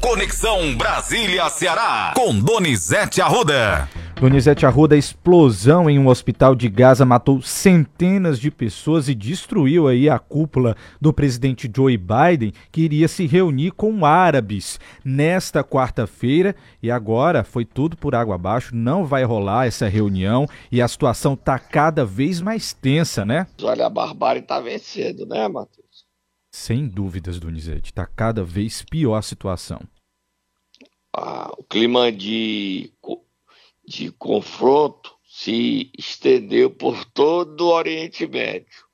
Conexão Brasília-Ceará, com Donizete Arruda. Donizete Arruda, explosão em um hospital de Gaza matou centenas de pessoas e destruiu aí a cúpula do presidente Joe Biden, que iria se reunir com árabes nesta quarta-feira. E agora foi tudo por água abaixo, não vai rolar essa reunião e a situação está cada vez mais tensa, né? Olha, a barbárie está vencendo, né, Matheus? Sem dúvidas, Donizete, está cada vez pior a situação. Ah, o clima de de confronto se estendeu por todo o Oriente Médio.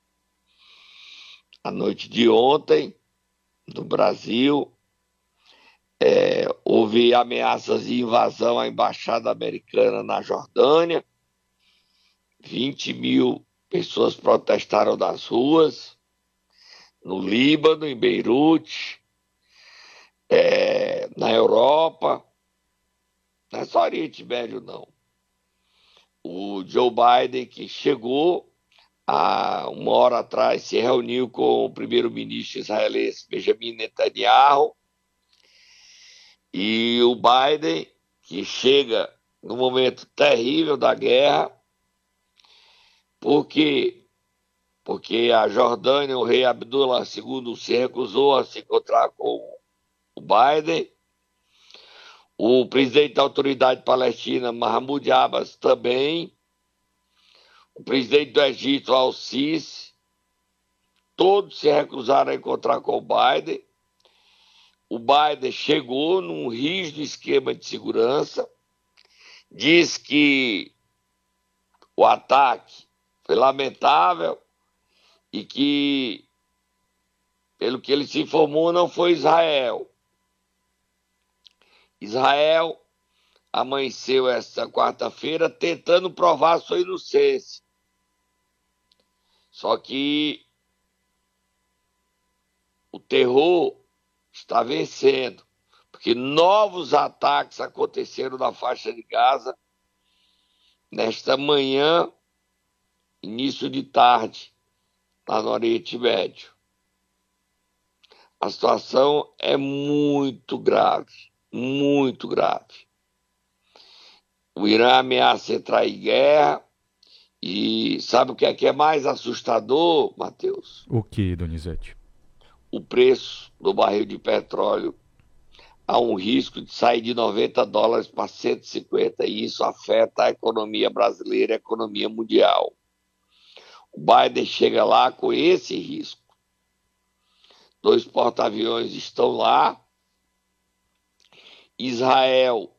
A noite de ontem, no Brasil, é, houve ameaças de invasão à embaixada americana na Jordânia. 20 mil pessoas protestaram nas ruas. No Líbano, em Beirute, é, na Europa, não é só Oriente Médio, não. O Joe Biden, que chegou há uma hora atrás, se reuniu com o primeiro-ministro israelense Benjamin Netanyahu. E o Biden, que chega no momento terrível da guerra, porque porque a Jordânia, o rei Abdullah II, se recusou a se encontrar com o Biden o presidente da autoridade palestina, Mahmoud Abbas, também. O presidente do Egito, Al-Sisi. Todos se recusaram a encontrar com o Biden. O Biden chegou num rígido esquema de segurança. Diz que o ataque foi lamentável e que, pelo que ele se informou, não foi Israel Israel amanheceu esta quarta-feira tentando provar sua inocência. Só que o terror está vencendo, porque novos ataques aconteceram na faixa de Gaza nesta manhã, início de tarde, lá no Oriente Médio. A situação é muito grave muito grave. O Irã ameaça entrar em guerra. E sabe o que é que é mais assustador, Matheus? O que, Donizete? O preço do barril de petróleo há um risco de sair de 90 dólares para 150 e isso afeta a economia brasileira e a economia mundial. O Biden chega lá com esse risco. Dois porta-aviões estão lá Israel,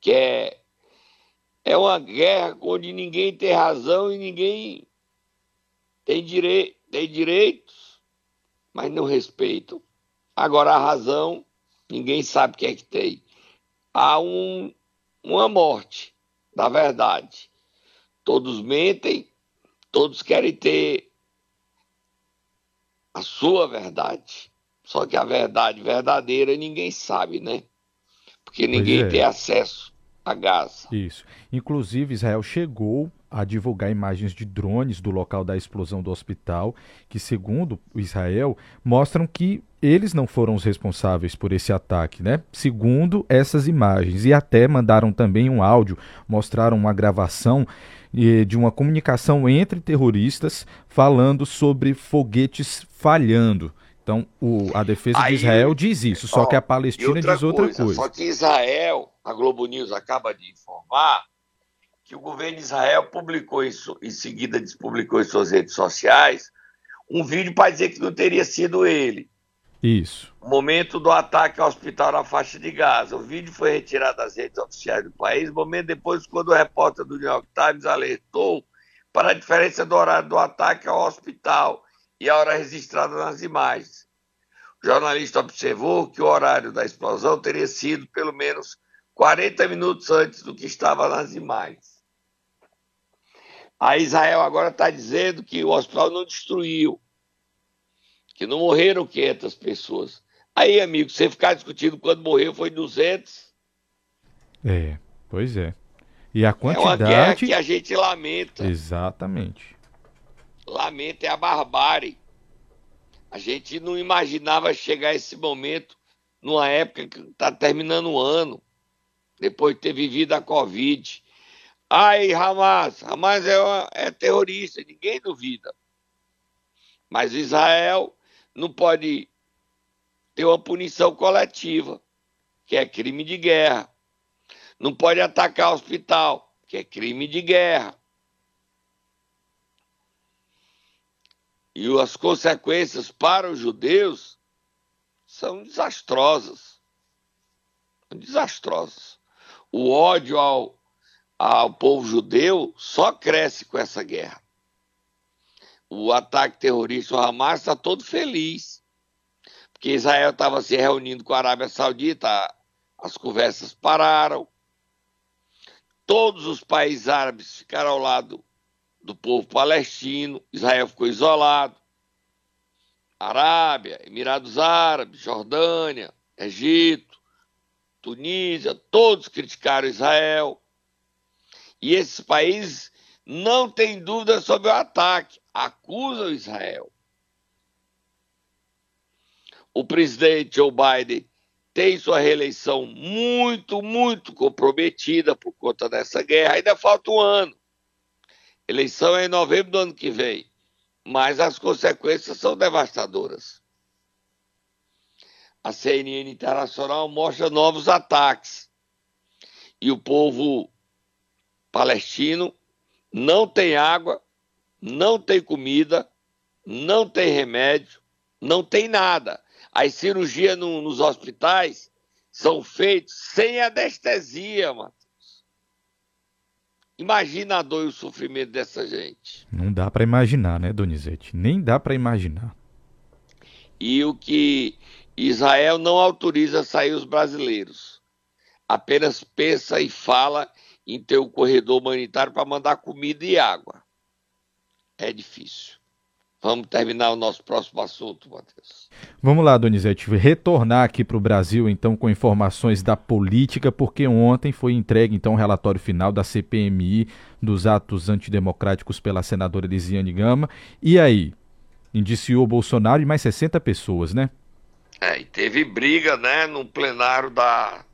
que é, uma guerra onde ninguém tem razão e ninguém tem, direi tem direitos, mas não respeitam. Agora, a razão, ninguém sabe o que é que tem. Há um, uma morte da verdade. Todos mentem, todos querem ter a sua verdade. Só que a verdade verdadeira ninguém sabe, né? porque ninguém é. tem acesso a Gaza. Isso. Inclusive, Israel chegou a divulgar imagens de drones do local da explosão do hospital, que, segundo Israel, mostram que eles não foram os responsáveis por esse ataque, né? Segundo essas imagens. E até mandaram também um áudio, mostraram uma gravação de uma comunicação entre terroristas falando sobre foguetes falhando. Então, o, a defesa Aí, de Israel diz isso, só ó, que a Palestina outra diz outra coisa, coisa. Só que Israel, a Globo News acaba de informar que o governo de Israel publicou isso, em seguida publicou em suas redes sociais, um vídeo para dizer que não teria sido ele. Isso. O momento do ataque ao hospital na faixa de Gaza. O vídeo foi retirado das redes oficiais do país, momento depois, quando o repórter do New York Times alertou para a diferença do horário do ataque ao hospital e a hora registrada nas imagens. O jornalista observou que o horário da explosão teria sido pelo menos 40 minutos antes do que estava nas imagens. A Israel agora está dizendo que o hospital não destruiu, que não morreram 500 pessoas. Aí, amigo, você ficar discutindo quando morreu foi 200. É, pois é. E a quantidade. É uma guerra que a gente lamenta. Exatamente lamento, é a barbárie. A gente não imaginava chegar esse momento numa época que está terminando o ano, depois de ter vivido a Covid. Ai, Hamas, Hamas é, é terrorista, ninguém duvida. Mas Israel não pode ter uma punição coletiva, que é crime de guerra. Não pode atacar hospital, que é crime de guerra. E as consequências para os judeus são desastrosas. Desastrosas. O ódio ao, ao povo judeu só cresce com essa guerra. O ataque terrorista, o Hamas, está todo feliz. Porque Israel estava se reunindo com a Arábia Saudita, as conversas pararam. Todos os países árabes ficaram ao lado do povo palestino, Israel ficou isolado. Arábia, Emirados Árabes, Jordânia, Egito, Tunísia, todos criticaram Israel. E esses países não têm dúvida sobre o ataque, acusam Israel. O presidente Joe Biden tem sua reeleição muito, muito comprometida por conta dessa guerra. Ainda falta um ano. Eleição é em novembro do ano que vem. Mas as consequências são devastadoras. A CNN Internacional mostra novos ataques. E o povo palestino não tem água, não tem comida, não tem remédio, não tem nada. As cirurgias no, nos hospitais são feitas sem anestesia, Matheus. Imagina a dor e o sofrimento dessa gente. Não dá para imaginar, né, Donizete? Nem dá para imaginar. E o que Israel não autoriza sair os brasileiros. Apenas pensa e fala em ter um corredor humanitário para mandar comida e água. É difícil. Vamos terminar o nosso próximo assunto, Matheus. Vamos lá, Donizete, retornar aqui para o Brasil, então, com informações da política, porque ontem foi entregue, então, o relatório final da CPMI dos atos antidemocráticos pela senadora Elisiane Gama. E aí? Indiciou Bolsonaro e mais 60 pessoas, né? É, e teve briga, né, no plenário da,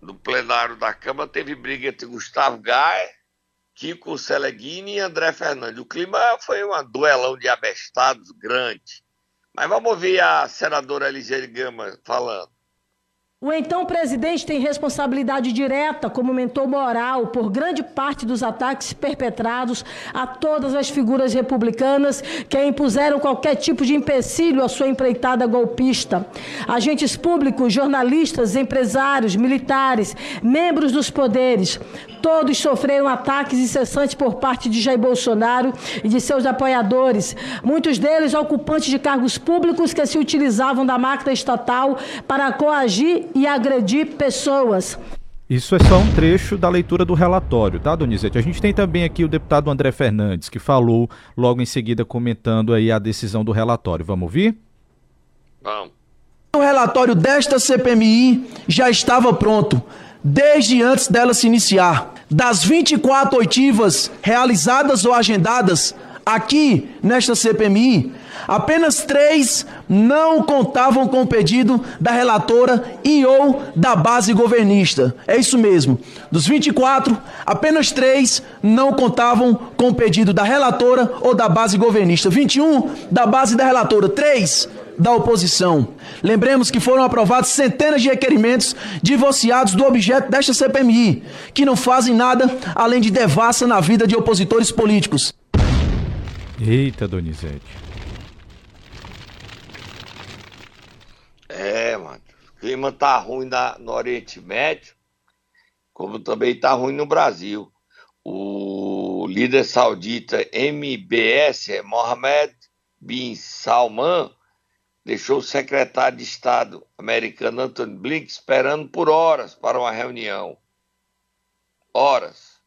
no plenário da Câmara, teve briga entre Gustavo Gaia Kiko Seleguini e André Fernandes. O clima foi um duelão de abestados grande. Mas vamos ouvir a senadora Eligene Gama falando. O então presidente tem responsabilidade direta como mentor moral por grande parte dos ataques perpetrados a todas as figuras republicanas que impuseram qualquer tipo de empecilho à sua empreitada golpista. Agentes públicos, jornalistas, empresários, militares, membros dos poderes, todos sofreram ataques incessantes por parte de Jair Bolsonaro e de seus apoiadores, muitos deles ocupantes de cargos públicos que se utilizavam da máquina estatal para coagir e agredir pessoas. Isso é só um trecho da leitura do relatório, tá, Donizete? A gente tem também aqui o deputado André Fernandes, que falou logo em seguida comentando aí a decisão do relatório. Vamos ouvir? Vamos. O relatório desta CPMI já estava pronto, desde antes dela se iniciar. Das 24 oitivas realizadas ou agendadas aqui nesta CPMI, Apenas três não contavam com o pedido da relatora e ou da base governista. É isso mesmo. Dos 24, apenas três não contavam com o pedido da relatora ou da base governista. 21 da base da relatora. Três da oposição. Lembremos que foram aprovados centenas de requerimentos divorciados do objeto desta CPMI, que não fazem nada além de devassa na vida de opositores políticos. Eita, Donizete. É, mano. O clima tá ruim na, no Oriente Médio, como também tá ruim no Brasil. O líder saudita MBS, é Mohammed bin Salman, deixou o secretário de Estado americano Anthony Blinken esperando por horas para uma reunião. Horas.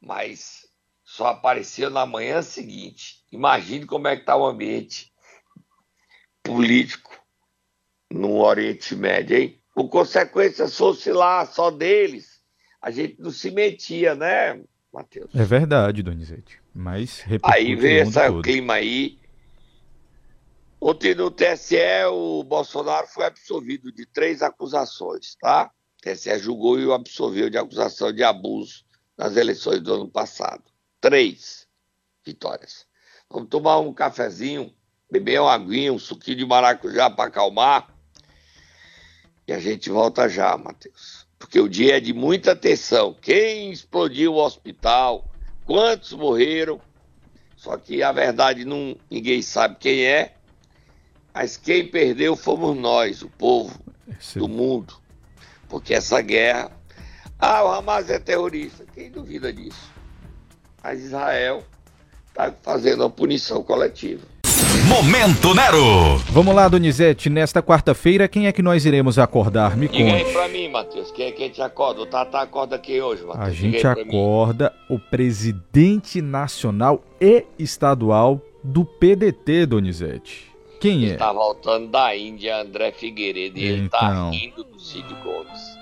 Mas só apareceu na manhã seguinte. Imagine como é que está o ambiente político no Oriente Médio, hein? Por consequência, se fosse lá só deles, a gente não se metia, né, Matheus? É verdade, Donizete. Mas aí veio esse clima aí. Ontem no TSE o Bolsonaro foi absolvido de três acusações, tá? O TSE julgou e o absolveu de acusação de abuso nas eleições do ano passado. Três vitórias. Vamos tomar um cafezinho, beber uma aguinha, um suquinho de maracujá para acalmar. E a gente volta já, Matheus. Porque o dia é de muita tensão. Quem explodiu o hospital? Quantos morreram? Só que a verdade não, ninguém sabe quem é. Mas quem perdeu fomos nós, o povo Sim. do mundo. Porque essa guerra. Ah, o Hamas é terrorista. Quem duvida disso? Mas Israel está fazendo uma punição coletiva. Momento Nero! Vamos lá, Donizete. Nesta quarta-feira, quem é que nós iremos acordar? Me Diga conte. aí pra mim, Matheus. Quem é que a gente acorda? O Tata acorda aqui hoje, Matheus. A gente acorda o presidente nacional e estadual do PDT, Donizete. Quem é? Está voltando da Índia, André Figueiredo. E ele tá então. rindo do Cid Gomes.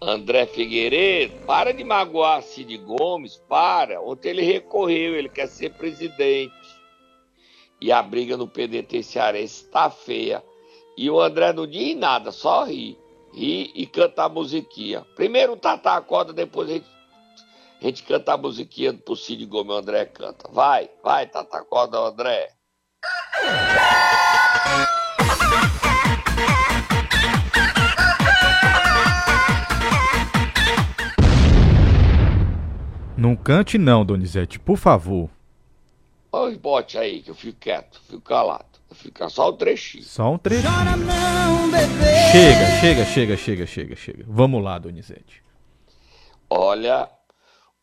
André Figueiredo, para de magoar Cid Gomes, para. Ontem ele recorreu, ele quer ser presidente. E a briga no PDT cearense está feia. E o André não diz nada, só ri. Ri e canta a musiquinha. Primeiro o Tata acorda, depois a gente, a gente canta a musiquinha pro Cid Gomes, o André canta. Vai, vai, Tata acorda, André. Não cante não, Donizete, por favor. Oi, bote aí, que eu fico quieto, fico calado. Fica só o trechinho. Só um trechinho. Não, chega, chega, chega, chega, chega, chega. Vamos lá, Donizete. Olha,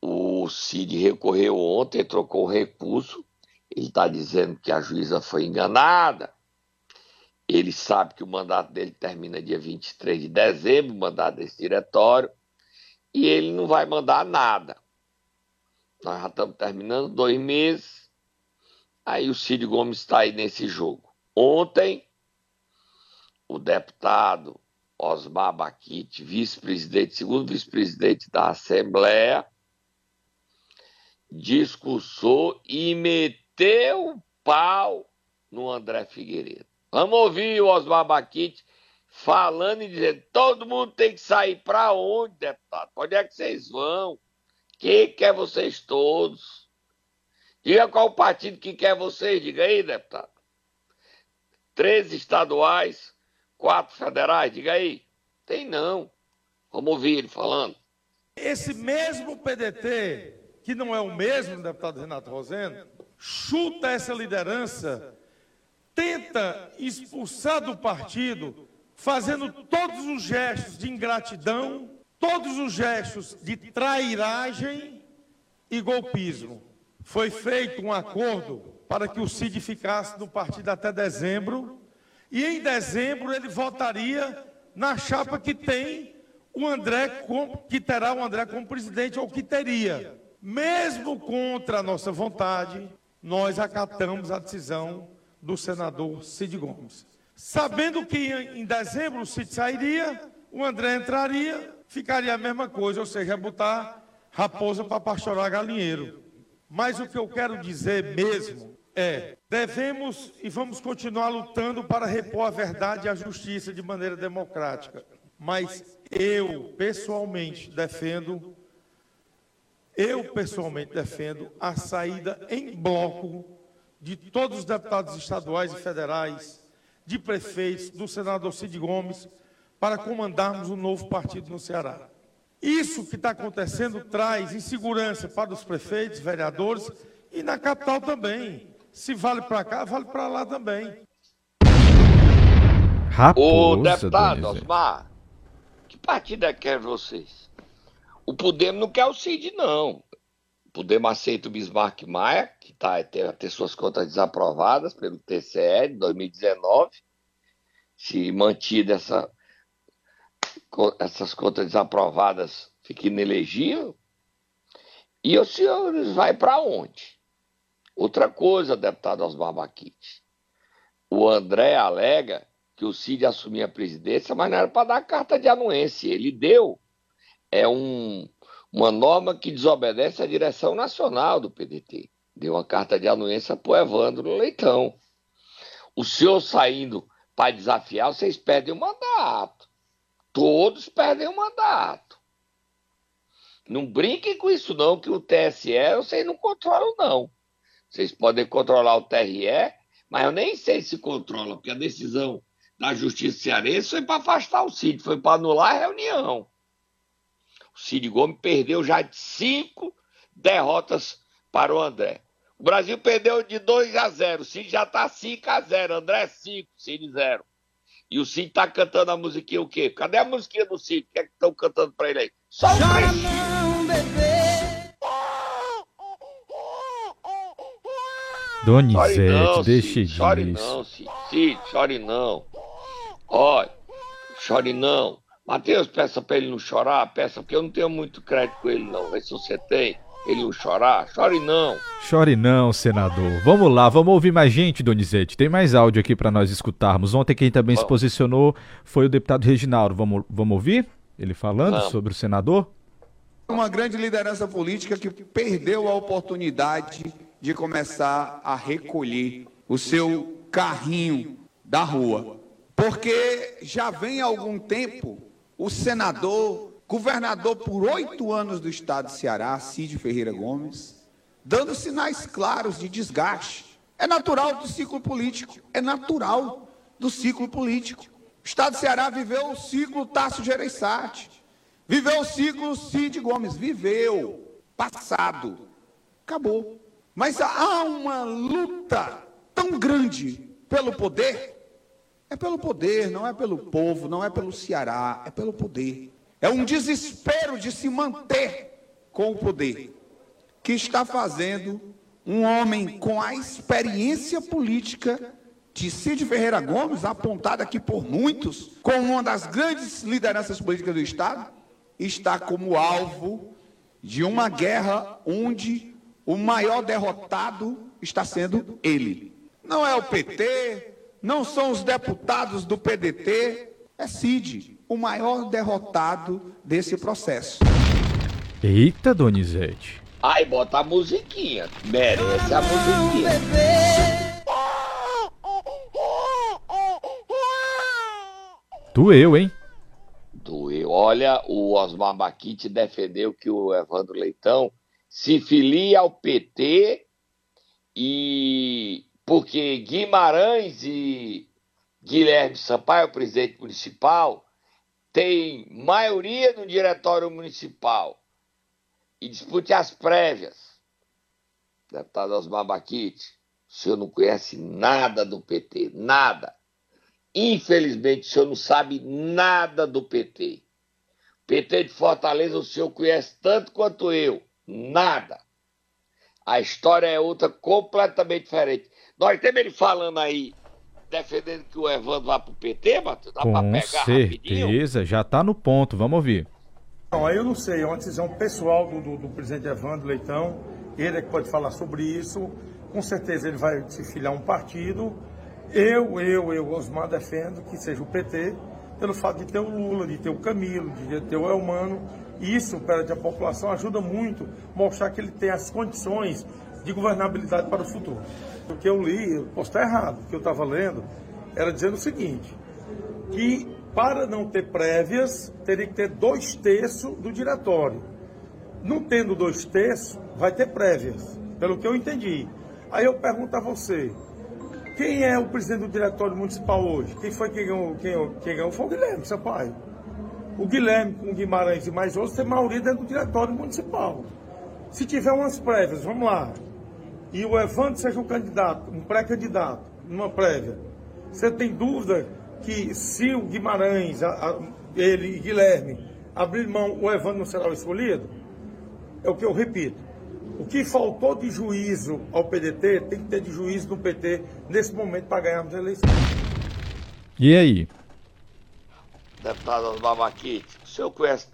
o Cid recorreu ontem, trocou o recurso. Ele está dizendo que a juíza foi enganada. Ele sabe que o mandato dele termina dia 23 de dezembro, o mandato desse diretório, e ele não vai mandar nada. Nós já estamos terminando dois meses. Aí o Cid Gomes está aí nesse jogo. Ontem, o deputado Osmar Baquite, vice-presidente, segundo vice-presidente da Assembleia, discursou e meteu pau no André Figueiredo. Vamos ouvir o Osmar Baquite falando e dizendo: todo mundo tem que sair para onde, deputado? Onde é que vocês vão? Quem quer vocês todos? Diga qual partido que quer vocês, diga aí, deputado. Três estaduais, quatro federais, diga aí. Tem não. Vamos ouvir ele falando. Esse mesmo PDT, que não é o mesmo, deputado Renato Rosendo, chuta essa liderança, tenta expulsar do partido, fazendo todos os gestos de ingratidão todos os gestos de trairagem e golpismo. Foi feito um acordo para que o Cid ficasse no partido até dezembro, e em dezembro ele votaria na chapa que tem o André, que terá o André como presidente, ou que teria. Mesmo contra a nossa vontade, nós acatamos a decisão do senador Cid Gomes. Sabendo que em dezembro o Cid sairia, o André entraria, ficaria a mesma coisa, ou seja, é botar raposa para pastorar galinheiro. Mas o que eu quero dizer mesmo é: devemos e vamos continuar lutando para repor a verdade e a justiça de maneira democrática. Mas eu, pessoalmente, defendo, eu pessoalmente defendo a saída em bloco de todos os deputados estaduais e federais, de prefeitos, do senador Cid Gomes, para comandarmos um novo partido no Ceará. Isso que está acontecendo traz insegurança para os prefeitos, vereadores e na capital também. Se vale para cá, vale para lá também. Raposa, Ô, deputado Osmar, que partido é que quer vocês? O Podemos não quer o Cid, não. O Podemos aceita o Bismarck Maia, que tá, a ter suas contas desaprovadas pelo TCE de 2019. Se mantida essa essas contas desaprovadas fiquem inelegível. E os senhores vai para onde? Outra coisa, deputado Osmar Baquite. O André alega que o Cid assumia a presidência, mas não era para dar carta de anuência. Ele deu. É um, uma norma que desobedece à direção nacional do PDT. Deu uma carta de anuência para o Evandro Leitão. O senhor saindo para desafiar, vocês perdem o mandato. Todos perdem o mandato. Não brinquem com isso, não, que o TSE vocês não controlam, não. Vocês podem controlar o TRE, mas eu nem sei se controla, porque a decisão da Justiça Cearense foi para afastar o Cid, foi para anular a reunião. O Cid Gomes perdeu já cinco derrotas para o André. O Brasil perdeu de 2 a 0. O Cid já está 5 a 0. André 5, Cid 0. E o Cid está cantando a musiquinha o quê? Cadê a musiquinha do Cid? O que é que estão cantando para ele aí? Só um trecho. Donizete, deixe disso. Chore não, Cid. Cid, chore não. Olha, chore não. Matheus, peça para ele não chorar, peça, porque eu não tenho muito crédito com ele, não. Vê se você tem. Ele não chorar. Chore não. Chore não, senador. Vamos lá, vamos ouvir mais gente, Donizete. Tem mais áudio aqui para nós escutarmos. Ontem quem também vamos. se posicionou foi o deputado Reginaldo. Vamos, vamos ouvir ele falando vamos. sobre o senador? Uma grande liderança política que perdeu a oportunidade de começar a recolher o seu carrinho da rua. Porque já vem há algum tempo o senador, governador por oito anos do estado de Ceará, Cid Ferreira Gomes, dando sinais claros de desgaste. É natural do ciclo político, é natural do ciclo político. O estado de Ceará viveu o ciclo Tasso Gereissati, viveu o ciclo Cid Gomes, viveu, passado, acabou. Mas há uma luta tão grande pelo poder. É pelo poder, não é pelo povo, não é pelo Ceará, é pelo poder. É um desespero de se manter com o poder que está fazendo um homem com a experiência política de Cid Ferreira Gomes, apontado aqui por muitos, como uma das grandes lideranças políticas do Estado, está como alvo de uma guerra onde o maior derrotado está sendo ele. Não é o PT, não são os deputados do PDT, é Cid, o maior derrotado desse processo. Eita, Donizete. Ai, bota a musiquinha. Merece a musiquinha. Doeu, hein? Doeu. Olha, o Osmar Baquite defendeu que o Evandro Leitão se filia ao PT e porque Guimarães e Guilherme Sampaio, presidente municipal, tem maioria no diretório municipal e dispute as prévias. Deputado Osmar Baquite, o senhor não conhece nada do PT, nada. Infelizmente, o senhor não sabe nada do PT. PT de Fortaleza o senhor conhece tanto quanto eu. Nada. A história é outra completamente diferente. Nós temos ele falando aí, defendendo que o Evandro vá pro PT, Matheus? Dá Com pra pegar certeza, rapidinho? já tá no ponto. Vamos ouvir. Não, aí eu não sei, é uma decisão pessoal do, do, do presidente Evandro Leitão. Ele é que pode falar sobre isso. Com certeza ele vai se filiar a um partido. Eu, eu, eu, Osmar, defendo que seja o PT, pelo fato de ter o Lula, de ter o Camilo, de ter o Elmano isso, perante a população, ajuda muito a mostrar que ele tem as condições de governabilidade para o futuro. O que eu li, eu posso estar errado, o que eu estava lendo, era dizendo o seguinte, que para não ter prévias, teria que ter dois terços do diretório. Não tendo dois terços, vai ter prévias, pelo que eu entendi. Aí eu pergunto a você, quem é o presidente do diretório municipal hoje? Quem foi quem ganhou? Quem, quem ganhou foi o Guilherme Sampaio. O Guilherme com o Guimarães e mais outros tem maioria dentro do diretório municipal. Se tiver umas prévias, vamos lá, e o Evandro seja um candidato, um pré-candidato, numa prévia, você tem dúvida que se o Guimarães, a, a, ele e Guilherme abrir mão, o Evandro não será o escolhido? É o que eu repito. O que faltou de juízo ao PDT tem que ter de juízo no PT nesse momento para ganharmos a eleição. E aí? Deputado Osmar Baquite, o senhor conhece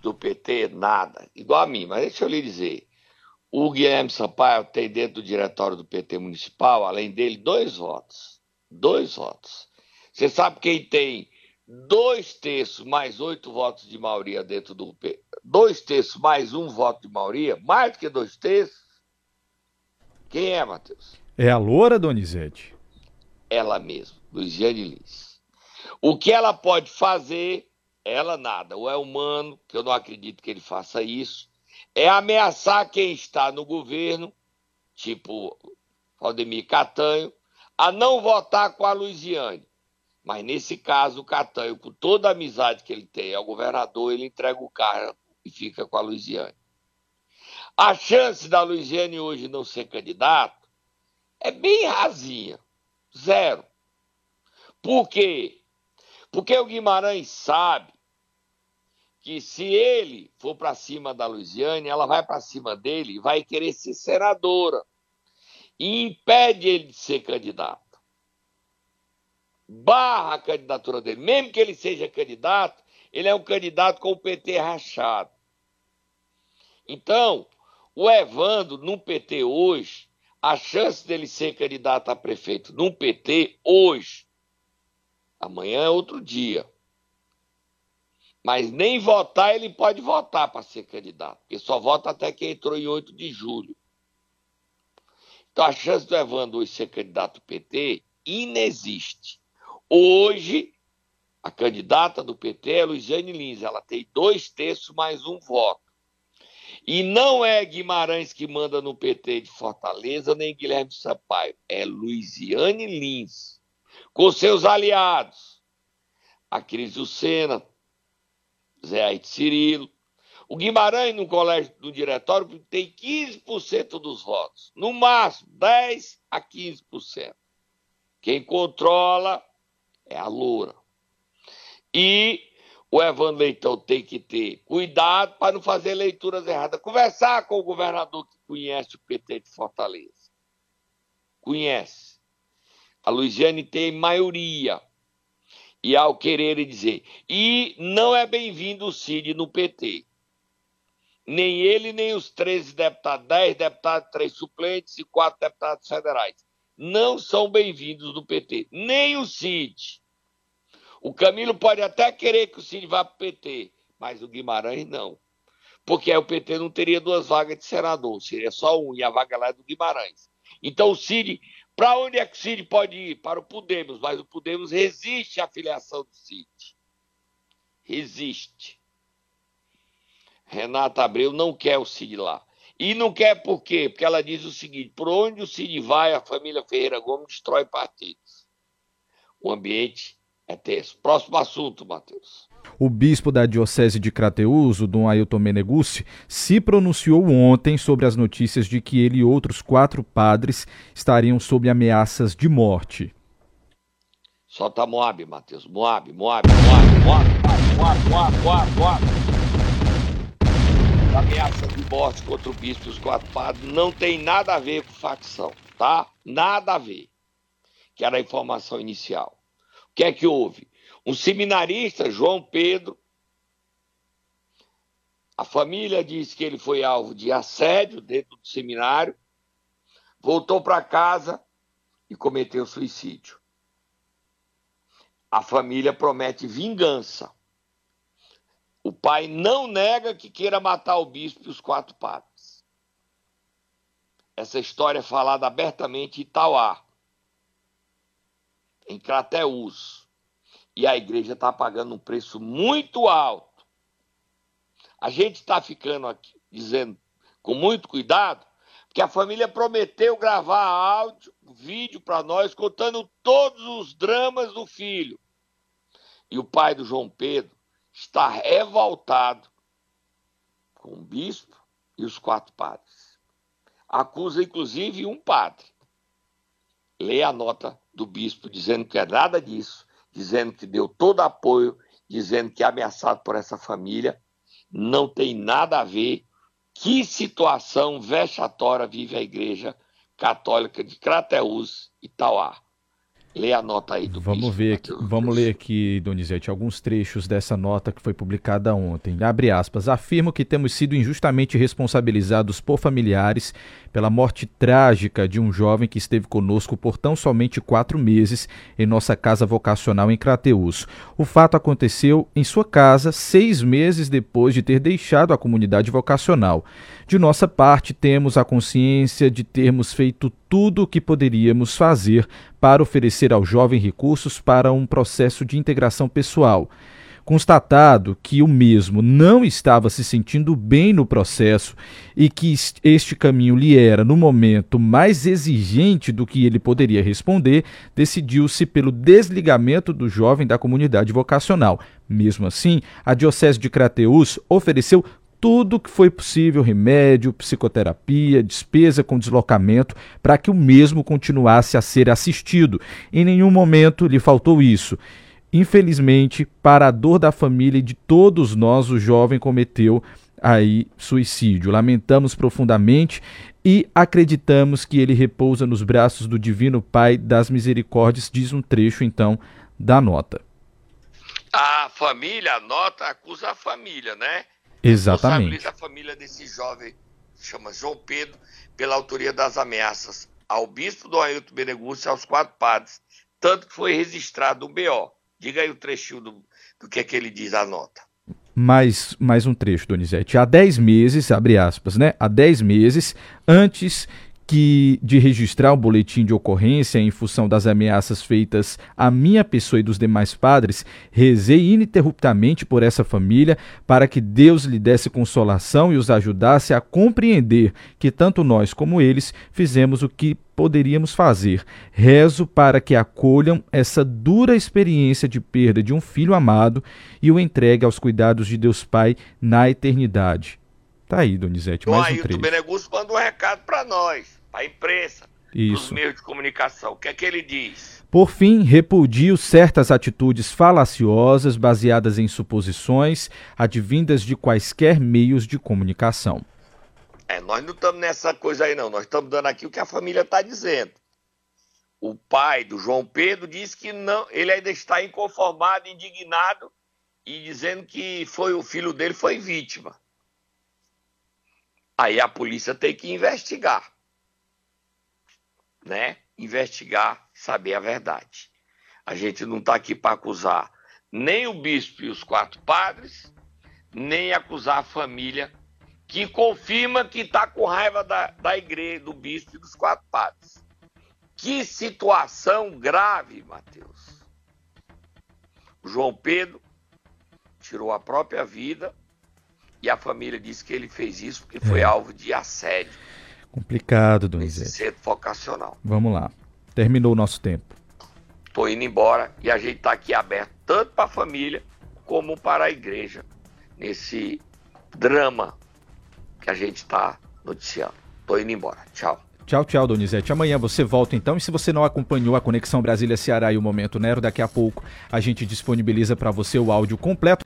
do PT nada, igual a mim, mas deixa eu lhe dizer. O Guilherme Sampaio tem dentro do diretório do PT municipal, além dele, dois votos. Dois votos. Você sabe quem tem dois terços mais oito votos de maioria dentro do PT? Dois terços mais um voto de maioria? Mais do que dois terços? Quem é, Matheus? É a loura, Donizete? ela mesma, Luiziane Lins. O que ela pode fazer, ela nada. Ou é humano, que eu não acredito que ele faça isso, é ameaçar quem está no governo, tipo Valdemir Catanho, a não votar com a Luiziane. Mas nesse caso, o Catanho, com toda a amizade que ele tem ao governador, ele entrega o carro e fica com a Luiziane. A chance da Luiziane hoje não ser candidato é bem rasinha. Zero. Por quê? Porque o Guimarães sabe que se ele for para cima da Luiziane, ela vai para cima dele e vai querer ser senadora. E impede ele de ser candidato. Barra a candidatura dele. Mesmo que ele seja candidato, ele é um candidato com o PT rachado. Então, o Evandro, no PT hoje, a chance dele ser candidato a prefeito no PT hoje, amanhã é outro dia, mas nem votar ele pode votar para ser candidato, porque só vota até quem entrou em 8 de julho. Então a chance do Evandro hoje ser candidato do PT inexiste. Hoje, a candidata do PT é Luiziane Lins, ela tem dois terços mais um voto. E não é Guimarães que manda no PT de Fortaleza, nem Guilherme Sampaio, é Luiziane Lins, com seus aliados, a Cris Lucena, Zé Aite Cirilo. O Guimarães, no colégio do diretório, tem 15% dos votos. No máximo, 10% a 15%. Quem controla é a Loura. E o Evandro Leitão tem que ter cuidado para não fazer leituras erradas. Conversar com o governador que conhece o PT de Fortaleza. Conhece. A Luiziane tem maioria e ao querer dizer. E não é bem-vindo o Cid no PT. Nem ele, nem os 13 deputados, 10 deputados, 3 suplentes e 4 deputados federais. Não são bem-vindos no PT. Nem o Cid. O Camilo pode até querer que o Cid vá para o PT, mas o Guimarães não. Porque aí o PT não teria duas vagas de senador, seria só um, e a vaga lá é do Guimarães. Então o Cid para onde é que o Cid pode ir? Para o Podemos, mas o Podemos resiste à filiação do Cid. Resiste. Renata Abreu não quer o Cid lá. E não quer por quê? Porque ela diz o seguinte: por onde o Cid vai, a família Ferreira Gomes destrói partidos. O ambiente é tenso. Próximo assunto, Matheus. O bispo da Diocese de Crateus, o Dom Ailton Meneguzzi, se pronunciou ontem sobre as notícias de que ele e outros quatro padres estariam sob ameaças de morte. Solta Moab, Matheus. Moab, Moab, Moab, Moab, Moab, Moab, Moab, Moab. Ameaça de morte contra o bispo e os quatro padres não tem nada a ver com facção, tá? Nada a ver. Que era a informação inicial. O que é que houve? Um seminarista, João Pedro, a família diz que ele foi alvo de assédio dentro do seminário, voltou para casa e cometeu suicídio. A família promete vingança. O pai não nega que queira matar o bispo e os quatro padres. Essa história é falada abertamente em Itauá, em Crateús e a igreja está pagando um preço muito alto. A gente está ficando aqui dizendo com muito cuidado, porque a família prometeu gravar áudio, vídeo para nós, contando todos os dramas do filho. E o pai do João Pedro está revoltado com o bispo e os quatro padres. Acusa, inclusive, um padre. Lê a nota do bispo dizendo que é nada disso dizendo que deu todo apoio, dizendo que é ameaçado por essa família. Não tem nada a ver. Que situação vexatória vive a Igreja Católica de Crateús e Tauá. Lê a nota aí do Vamos ver aqui, vamos ler aqui, Donizete, alguns trechos dessa nota que foi publicada ontem. Abre aspas. Afirmo que temos sido injustamente responsabilizados por familiares pela morte trágica de um jovem que esteve conosco por tão somente quatro meses em nossa casa vocacional em Crateús. O fato aconteceu em sua casa seis meses depois de ter deixado a comunidade vocacional. De nossa parte, temos a consciência de termos feito tudo o que poderíamos fazer para oferecer ao jovem recursos para um processo de integração pessoal. Constatado que o mesmo não estava se sentindo bem no processo e que este caminho lhe era, no momento, mais exigente do que ele poderia responder, decidiu-se pelo desligamento do jovem da comunidade vocacional. Mesmo assim, a Diocese de Crateús ofereceu tudo que foi possível, remédio, psicoterapia, despesa com deslocamento, para que o mesmo continuasse a ser assistido. Em nenhum momento lhe faltou isso. Infelizmente, para a dor da família e de todos nós, o jovem cometeu aí suicídio. Lamentamos profundamente e acreditamos que ele repousa nos braços do Divino Pai das Misericórdias, diz um trecho então da nota. A família, a nota acusa a família, né? Exatamente. a família desse jovem, chama João Pedro, pela autoria das ameaças ao bispo do Ailton Benegúcio e aos quatro padres, tanto que foi registrado um BO. Diga aí o trechinho do, do que é que ele diz a nota. Mais, mais um trecho, Donizete. Há 10 meses, abre aspas, né? Há 10 meses, antes que de registrar o boletim de ocorrência em função das ameaças feitas à minha pessoa e dos demais padres, rezei ininterruptamente por essa família para que Deus lhe desse consolação e os ajudasse a compreender que tanto nós como eles fizemos o que poderíamos fazer. Rezo para que acolham essa dura experiência de perda de um filho amado e o entregue aos cuidados de Deus Pai na eternidade. Tá aí, Donizete, mais um trecho. O Benegusto manda um recado para nós, para a imprensa, os meios de comunicação. O que é que ele diz? Por fim, repudio certas atitudes falaciosas baseadas em suposições advindas de quaisquer meios de comunicação. É, nós não estamos nessa coisa aí não, nós estamos dando aqui o que a família está dizendo. O pai do João Pedro diz que não, ele ainda está inconformado, indignado e dizendo que foi o filho dele foi vítima. Aí a polícia tem que investigar. Né? Investigar, saber a verdade. A gente não está aqui para acusar nem o bispo e os quatro padres, nem acusar a família que confirma que está com raiva da, da igreja, do bispo e dos quatro padres. Que situação grave, Mateus. João Pedro tirou a própria vida e a família disse que ele fez isso porque foi é. alvo de assédio. Complicado, Donizete. Centro vocacional. Vamos lá. Terminou o nosso tempo. Estou indo embora e a gente está aqui aberto tanto para a família como para a igreja nesse drama que a gente está noticiando. Estou indo embora. Tchau. Tchau, tchau, Donizete. Amanhã você volta então. E se você não acompanhou a Conexão Brasília-Ceará e o Momento Nero, daqui a pouco a gente disponibiliza para você o áudio completo.